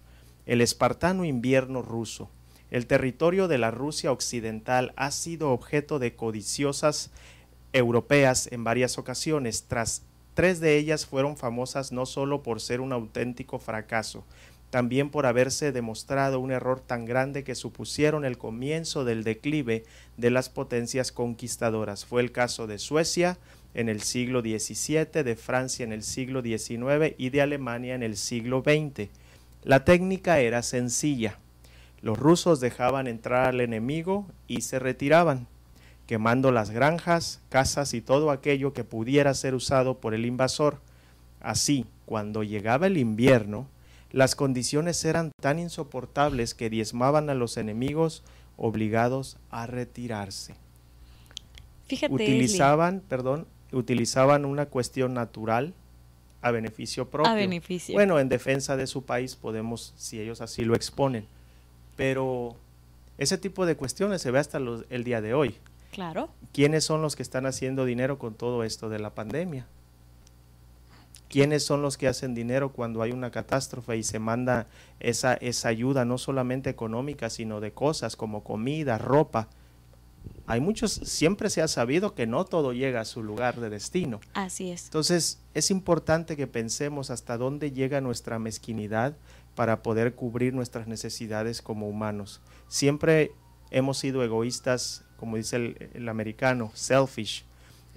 el espartano invierno ruso. El territorio de la Rusia occidental ha sido objeto de codiciosas europeas en varias ocasiones. Tras tres de ellas fueron famosas no solo por ser un auténtico fracaso, también por haberse demostrado un error tan grande que supusieron el comienzo del declive de las potencias conquistadoras. Fue el caso de Suecia en el siglo XVII, de Francia en el siglo XIX y de Alemania en el siglo XX. La técnica era sencilla. Los rusos dejaban entrar al enemigo y se retiraban, quemando las granjas, casas y todo aquello que pudiera ser usado por el invasor. Así, cuando llegaba el invierno, las condiciones eran tan insoportables que diezmaban a los enemigos obligados a retirarse. Fíjate, utilizaban, perdón, utilizaban una cuestión natural a beneficio propio. A beneficio. Bueno, en defensa de su país podemos, si ellos así lo exponen, pero ese tipo de cuestiones se ve hasta los, el día de hoy. Claro. ¿Quiénes son los que están haciendo dinero con todo esto de la pandemia? ¿Quiénes son los que hacen dinero cuando hay una catástrofe y se manda esa, esa ayuda, no solamente económica, sino de cosas como comida, ropa? Hay muchos, siempre se ha sabido que no todo llega a su lugar de destino. Así es. Entonces, es importante que pensemos hasta dónde llega nuestra mezquinidad para poder cubrir nuestras necesidades como humanos. Siempre hemos sido egoístas, como dice el, americano, selfish,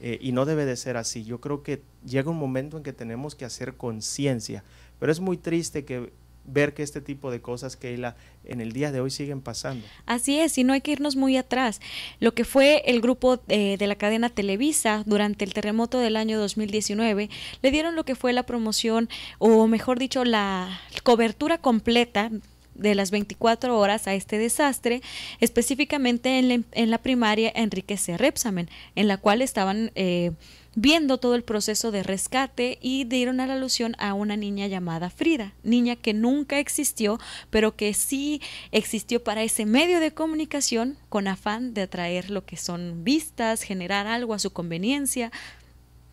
eh, y no debe de ser así. Yo creo que llega un momento en que tenemos que hacer conciencia, pero es muy triste que ver que este tipo de cosas, Keila, en el día de hoy siguen pasando. Así es, y no hay que irnos muy atrás. Lo que fue el grupo eh, de la cadena Televisa durante el terremoto del año 2019, le dieron lo que fue la promoción, o mejor dicho, la cobertura completa de las 24 horas a este desastre, específicamente en la, en la primaria Enrique C. Repsamen, en la cual estaban eh, viendo todo el proceso de rescate y dieron a la alusión a una niña llamada Frida, niña que nunca existió, pero que sí existió para ese medio de comunicación con afán de atraer lo que son vistas, generar algo a su conveniencia.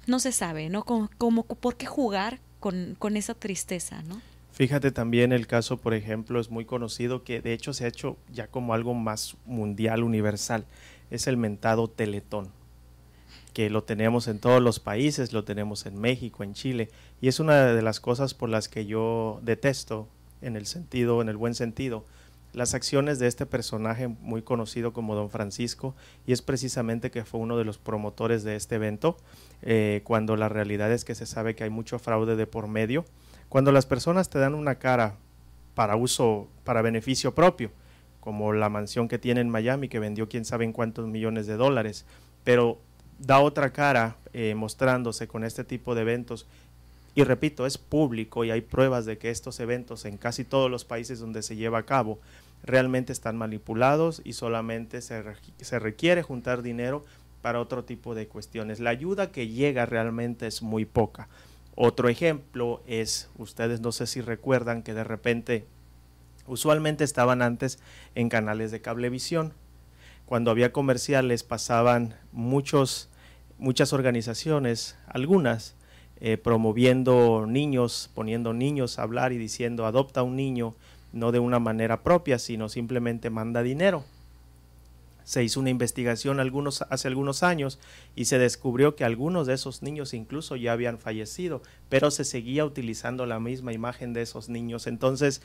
No se sabe, ¿no? Como, por qué jugar con, con esa tristeza, ¿no? Fíjate también el caso, por ejemplo, es muy conocido que de hecho se ha hecho ya como algo más mundial, universal. Es el mentado Teletón, que lo tenemos en todos los países, lo tenemos en México, en Chile, y es una de las cosas por las que yo detesto, en el sentido, en el buen sentido, las acciones de este personaje muy conocido como Don Francisco, y es precisamente que fue uno de los promotores de este evento, eh, cuando la realidad es que se sabe que hay mucho fraude de por medio cuando las personas te dan una cara para uso, para beneficio propio, como la mansión que tiene en Miami, que vendió quién sabe en cuántos millones de dólares, pero da otra cara eh, mostrándose con este tipo de eventos. Y repito, es público y hay pruebas de que estos eventos en casi todos los países donde se lleva a cabo realmente están manipulados y solamente se, se requiere juntar dinero para otro tipo de cuestiones. La ayuda que llega realmente es muy poca. Otro ejemplo es, ustedes no sé si recuerdan que de repente, usualmente estaban antes en canales de cablevisión. Cuando había comerciales pasaban muchos, muchas organizaciones, algunas, eh, promoviendo niños, poniendo niños a hablar y diciendo adopta un niño no de una manera propia, sino simplemente manda dinero. Se hizo una investigación algunos, hace algunos años y se descubrió que algunos de esos niños incluso ya habían fallecido, pero se seguía utilizando la misma imagen de esos niños. Entonces,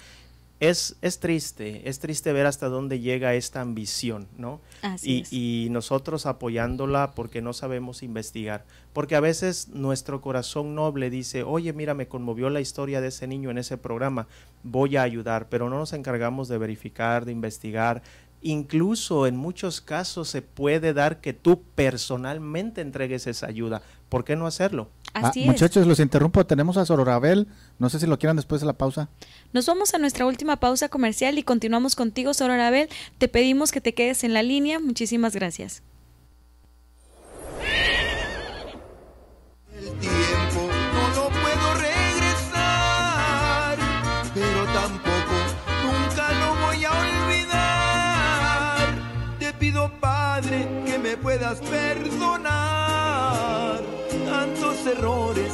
es, es triste, es triste ver hasta dónde llega esta ambición, ¿no? Así y, es. y nosotros apoyándola porque no sabemos investigar. Porque a veces nuestro corazón noble dice, oye, mira, me conmovió la historia de ese niño en ese programa, voy a ayudar, pero no nos encargamos de verificar, de investigar. Incluso en muchos casos se puede dar que tú personalmente entregues esa ayuda. ¿Por qué no hacerlo? Así Ah, es. Muchachos, los interrumpo. Tenemos a Sororabel. No sé si lo quieran después de la pausa. Nos vamos a nuestra última pausa comercial y continuamos contigo, Sorora Abel. Te pedimos que te quedes en la línea. Muchísimas gracias. Puedas perdonar tantos errores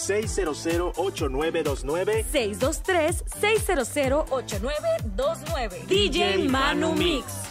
623-600-8929. 623-600-8929. DJ Manu Mix.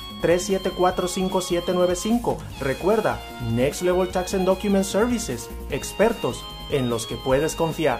602-374-5795. Recuerda, Next Level Tax and Document Services, expertos en los que puedes confiar.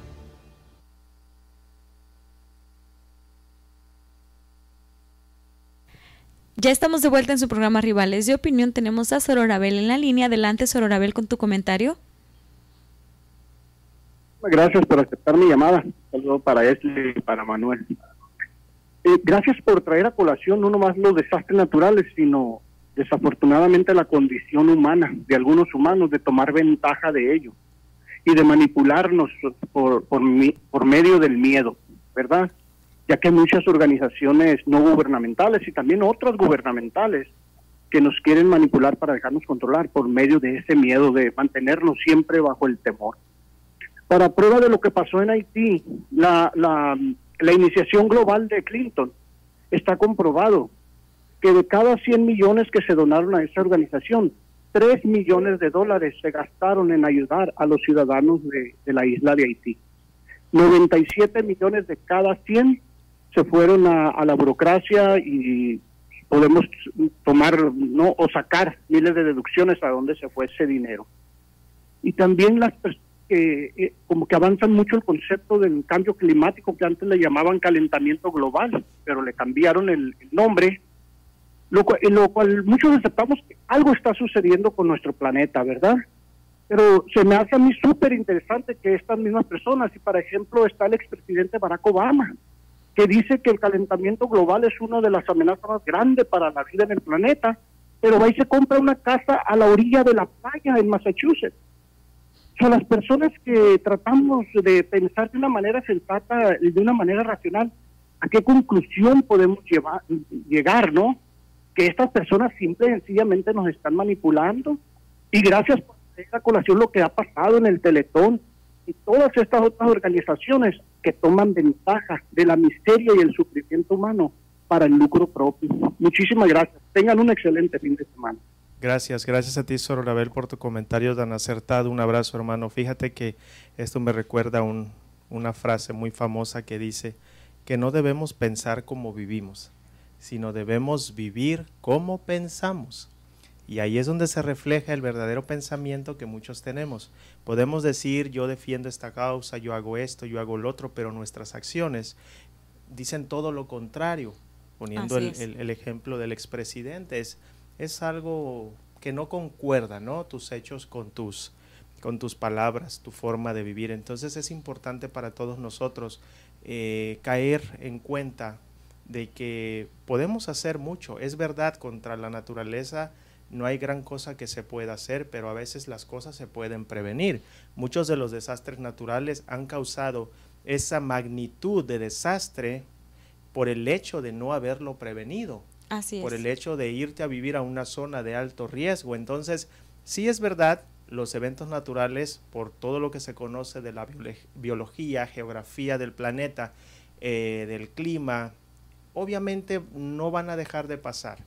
Ya estamos de vuelta en su programa Rivales de Opinión. Tenemos a Sororabel en la línea. Adelante, Sororabel, con tu comentario. Gracias por aceptar mi llamada. Saludo para Esli y para Manuel. Eh, gracias por traer a colación no nomás los desastres naturales, sino desafortunadamente la condición humana de algunos humanos de tomar ventaja de ello y de manipularnos por, por, por medio del miedo, ¿verdad? Ya que hay muchas organizaciones no gubernamentales y también otras gubernamentales que nos quieren manipular para dejarnos controlar por medio de ese miedo, de mantenernos siempre bajo el temor para prueba de lo que pasó en Haití, la, la, iniciación global de Clinton, está comprobado que de cada 100 millones que se donaron a esa organización, 3 millones de dólares se gastaron en ayudar a los ciudadanos de, de la isla de Haití. 97 millones de cada 100 se fueron a, la burocracia y podemos tomar no o sacar miles de deducciones a dónde se fue ese dinero y también las que eh, como que avanzan mucho el concepto del cambio climático que antes le llamaban calentamiento global, pero le cambiaron el, nombre lo, cu- en lo cual muchos aceptamos que algo está sucediendo con nuestro planeta, ¿verdad? Pero se me hace a mí súper interesante que estas mismas personas, y por ejemplo está el expresidente Barack Obama, que dice que el calentamiento global es una de las amenazas más grandes para la vida en el planeta, pero va y se compra una casa a la orilla de la playa en Massachusetts. O sea, las personas que tratamos de pensar de una manera sensata y de una manera racional, ¿a qué conclusión podemos llevar, llegar, no? Que estas personas simple y sencillamente nos están manipulando. Y gracias por traer a colación lo que ha pasado en el Teletón y todas estas otras organizaciones que toman ventaja de la miseria y el sufrimiento humano para el lucro propio. Muchísimas gracias. Tengan un excelente fin de semana. Gracias, gracias a ti, Sor Rabel, por tu comentario tan acertado. Un abrazo, hermano. Fíjate que esto me recuerda un- una frase muy famosa que dice que no debemos pensar como vivimos, sino debemos vivir como pensamos. Y ahí es donde se refleja el verdadero pensamiento que muchos tenemos. Podemos decir, yo defiendo esta causa, yo hago esto, yo hago lo otro, pero nuestras acciones dicen todo lo contrario. Poniendo el ejemplo del expresidente, es, es algo que no concuerda, ¿no? Tus hechos con tus, con tus palabras, tu forma de vivir. Entonces es importante para todos nosotros eh, caer en cuenta de que podemos hacer mucho. Es verdad, contra la naturaleza no hay gran cosa que se pueda hacer, pero a veces las cosas se pueden prevenir. Muchos de los desastres naturales han causado esa magnitud de desastre por el hecho de no haberlo prevenido Así es. por el hecho de irte a vivir a una zona de alto riesgo. Entonces, sí es verdad, los eventos naturales, por todo lo que se conoce de la biología, geografía del planeta, eh, del clima, obviamente no van a dejar de pasar.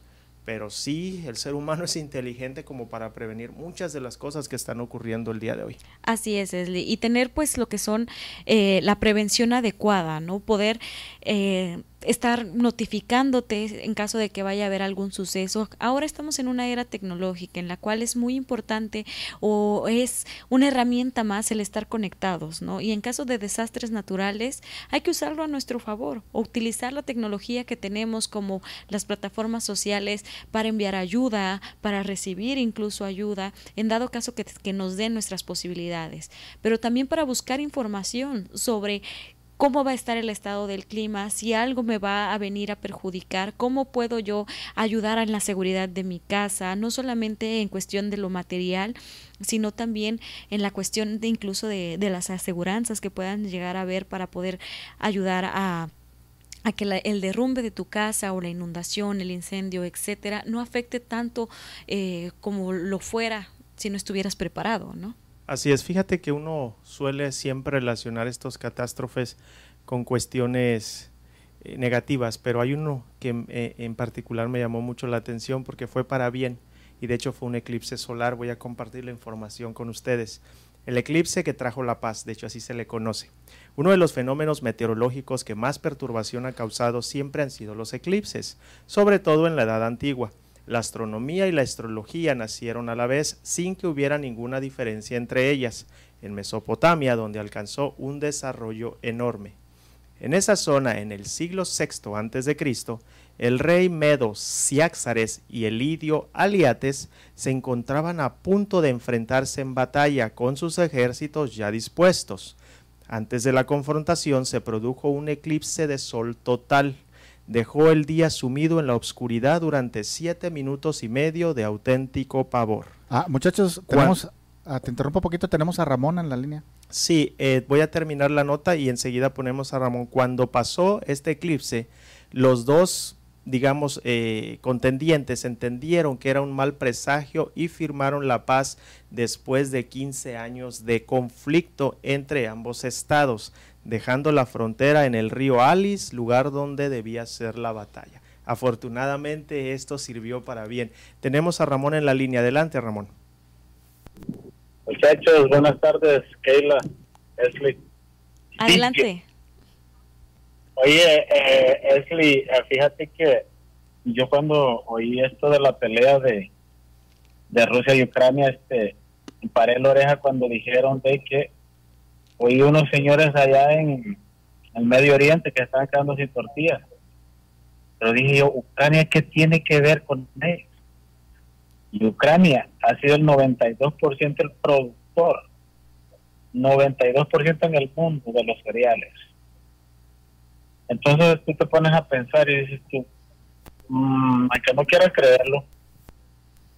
Pero sí, el ser humano es inteligente como para prevenir muchas de las cosas que están ocurriendo el día de hoy. Así es, Leslie. Y tener pues lo que son eh, la prevención adecuada, ¿no? Poder eh, estar notificándote en caso de que vaya a haber algún suceso. Ahora estamos en una era tecnológica en la cual es muy importante o es una herramienta más el estar conectados, ¿no? Y en caso de desastres naturales hay que usarlo a nuestro favor o utilizar la tecnología que tenemos como las plataformas sociales para enviar ayuda, para recibir incluso ayuda, en dado caso que, que nos den nuestras posibilidades, pero también para buscar información sobre cómo va a estar el estado del clima, si algo me va a venir a perjudicar, cómo puedo yo ayudar en la seguridad de mi casa, no solamente en cuestión de lo material, sino también en la cuestión de incluso de, de las aseguranzas que puedan llegar a haber para poder ayudar a a que la- el derrumbe de tu casa o la inundación, el incendio, etcétera, no afecte tanto eh, como lo fuera si no estuvieras preparado, ¿no? Así es, fíjate que uno suele siempre relacionar estos catástrofes con cuestiones eh, negativas, pero hay uno que eh, en particular me llamó mucho la atención porque fue para bien y de hecho fue un eclipse solar. Voy a compartir la información con ustedes. El eclipse que trajo la paz, de hecho así se le conoce. Uno de los fenómenos meteorológicos que más perturbación ha causado siempre han sido los eclipses, sobre todo en la Edad Antigua. La astronomía y la astrología nacieron a la vez sin que hubiera ninguna diferencia entre ellas, en Mesopotamia, donde alcanzó un desarrollo enorme. En esa zona, en el siglo VI a.C., el rey Medo Ciáxares y el lidio Aliates se encontraban a punto de enfrentarse en batalla con sus ejércitos ya dispuestos. Antes de la confrontación se produjo un eclipse de sol total. Dejó el día sumido en la oscuridad durante siete minutos y medio de auténtico pavor. Ah, muchachos, tenemos, ah, te interrumpo un poquito, tenemos a Ramón en la línea. Sí, eh, voy a terminar la nota y enseguida ponemos a Ramón. Cuando pasó este eclipse, los dos, digamos, eh, contendientes entendieron que era un mal presagio y firmaron la paz después de 15 años de conflicto entre ambos estados, dejando la frontera en el río Alice, lugar donde debía ser la batalla. Afortunadamente esto sirvió para bien. Tenemos a Ramón en la línea. Adelante, Ramón. Muchachos, buenas tardes, Keila, Esli. Adelante. Oye, eh, Esli, eh, fíjate que yo cuando oí esto de la pelea de, de Rusia y Ucrania, este, me paré la oreja cuando dijeron de que oí unos señores allá en el Medio Oriente que estaban quedando sin tortillas. Pero dije yo, Ucrania, ¿qué tiene que ver con ellos? Y Ucrania ha sido el 92% el productor, 92% en el mundo de los cereales. Entonces tú te pones a pensar y dices tú, mmm, aunque no quieras creerlo,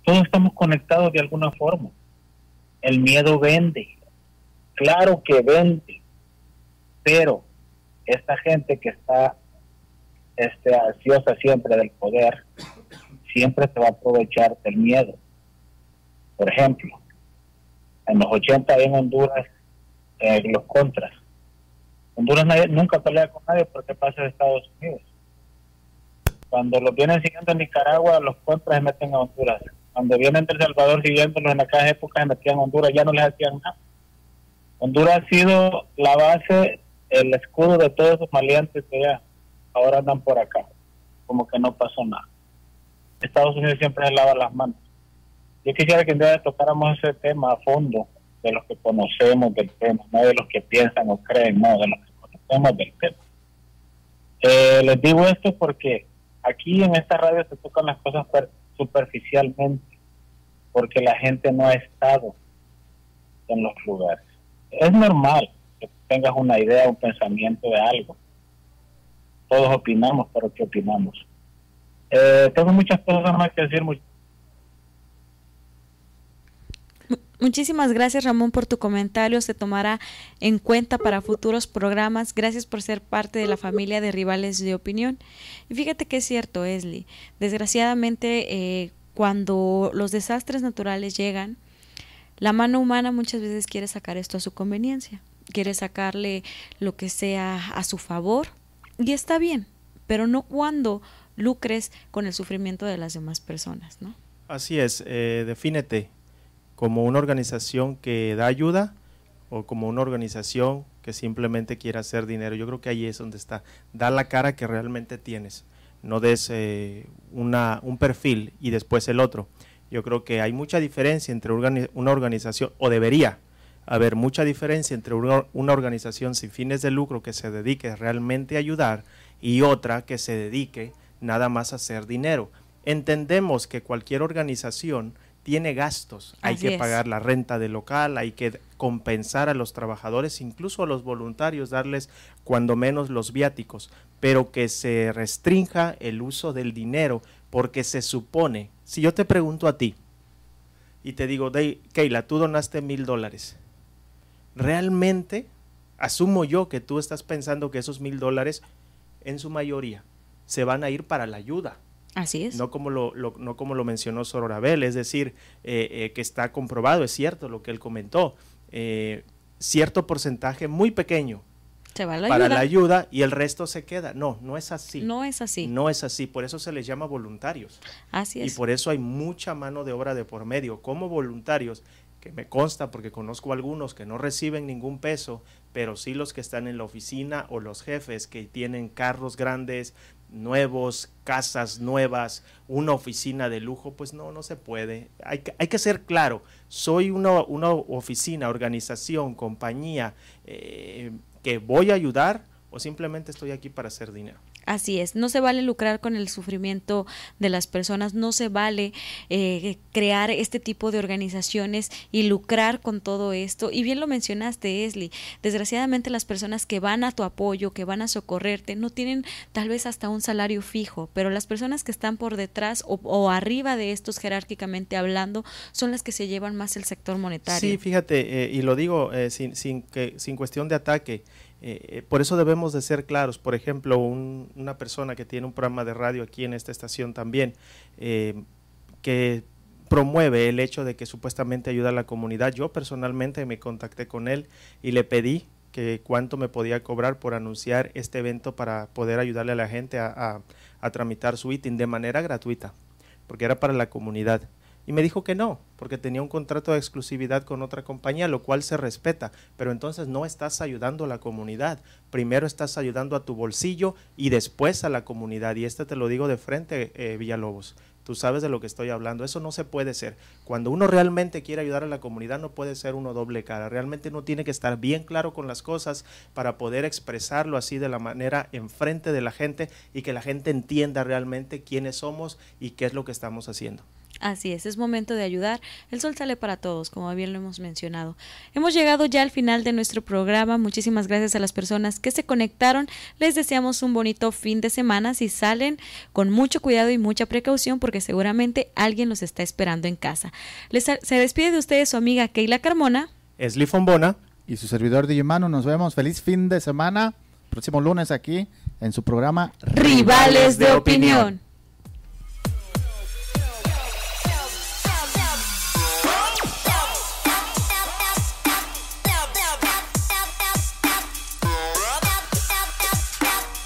todos estamos conectados de alguna forma. El miedo vende, claro que vende, pero esta gente que está este, ansiosa siempre del poder, siempre se va a aprovechar del miedo. Por ejemplo, en los 80 en Honduras eh, los contras. Honduras nunca pelea con nadie porque pasa de Estados Unidos. Cuando los vienen siguiendo en Nicaragua, los contras se meten a Honduras. Cuando vienen de El Salvador siguiéndolos en aquellas épocas se metían a Honduras, ya no les hacían nada. Honduras ha sido la base, el escudo de todos esos maleantes que ya ahora andan por acá, como que no pasó nada. Estados Unidos siempre se lava las manos. Yo quisiera que un día tocáramos ese tema a fondo, de los que conocemos del tema, no de los que piensan o creen, no, de los que conocemos del tema. Eh, les digo esto porque aquí en esta radio se tocan las cosas per- superficialmente, porque la gente no ha estado en los lugares. Es normal que tengas una idea, un pensamiento de algo. Todos opinamos, pero ¿qué opinamos? Eh, tengo muchas cosas más que decir. much- Muchísimas gracias Ramón por tu comentario, se tomará en cuenta para futuros programas. Gracias por ser parte de la familia de rivales de opinión. Y fíjate que es cierto, Esli. Desgraciadamente, eh, cuando los desastres naturales llegan, la mano humana muchas veces quiere sacar esto a su conveniencia, quiere sacarle lo que sea a su favor y está bien, pero no cuando lucres con el sufrimiento de las demás personas, ¿no? Así es, eh, defínete como una organización que da ayuda o como una organización que simplemente quiere hacer dinero. Yo creo que ahí es donde está. Da la cara que realmente tienes. No des eh, una, un perfil y después el otro. Yo creo que hay mucha diferencia entre una organización, o debería haber mucha diferencia entre una, organización sin fines de lucro que se dedique realmente a ayudar y otra que se dedique nada más a hacer dinero. Entendemos que cualquier organización tiene gastos, hay que es. pagar la renta del local, hay que compensar a los trabajadores, incluso a los voluntarios, darles cuando menos los viáticos, pero que se restrinja el uso del dinero porque se supone, si yo te pregunto a ti y te digo, "Dey, Keila, tú donaste mil dólares, realmente asumo yo que tú estás pensando que esos mil dólares en su mayoría se van a ir para la ayuda. Así es. No como lo, lo- no como lo mencionó Sororabel, es decir, eh, eh, que está comprobado, es cierto lo que él comentó, eh, cierto porcentaje muy pequeño Se va la para ayuda. la ayuda y el resto se queda. No, no es así. No es así. No es así, por eso se les llama voluntarios. Así Y es. por eso hay mucha mano de obra de por medio, como voluntarios, que me consta porque conozco algunos que no reciben ningún peso, pero sí los que están en la oficina o los jefes que tienen carros grandes, nuevos, casas nuevas, una oficina de lujo, pues no, no se puede. Hay que, hay que ser claro, soy una, una oficina, organización, compañía eh, que voy a ayudar o simplemente estoy aquí para hacer dinero. Así es, no se vale lucrar con el sufrimiento de las personas, no se vale eh, crear este tipo de organizaciones y lucrar con todo esto. Y bien lo mencionaste, Esli, desgraciadamente las personas que van a tu apoyo, que van a socorrerte, no tienen tal vez hasta un salario fijo, pero las personas que están por detrás o, o arriba de estos jerárquicamente hablando son las que se llevan más el sector monetario. Sí, fíjate, eh, y lo digo eh, sin, cuestión de ataque, eh, eh, por eso debemos de ser claros. Por ejemplo, un- una persona que tiene un programa de radio aquí en esta estación también, eh, que promueve el hecho de que supuestamente ayuda a la comunidad. Yo personalmente me contacté con él y le pedí que cuánto me podía cobrar por anunciar este evento para poder ayudarle a la gente a, a- a tramitar su ITIN de manera gratuita, porque era para la comunidad. Y me dijo que no, porque tenía un contrato de exclusividad con otra compañía, lo cual se respeta, pero entonces no estás ayudando a la comunidad. Primero estás ayudando a tu bolsillo y después a la comunidad. Y este te lo digo de frente, eh, Villalobos. Tú sabes de lo que estoy hablando. Eso no se puede ser. Cuando uno realmente quiere ayudar a la comunidad, no puede ser uno doble cara. Realmente uno tiene que estar bien claro con las cosas para poder expresarlo así de la manera enfrente de la gente y que la gente entienda realmente quiénes somos y qué es lo que estamos haciendo. Así es, es momento de ayudar. El sol sale para todos, como bien lo hemos mencionado. Hemos llegado ya al final de nuestro programa. Muchísimas gracias a las personas que se conectaron. Les deseamos un bonito fin de semana. Si salen con mucho cuidado y mucha precaución, porque seguramente alguien los está esperando en casa. Les, se despide de ustedes su amiga Keila Carmona. Esli Fombona. Y su servidor Digimano. Nos vemos. Feliz fin de semana. Próximo lunes aquí en su programa Rivales de Opinión.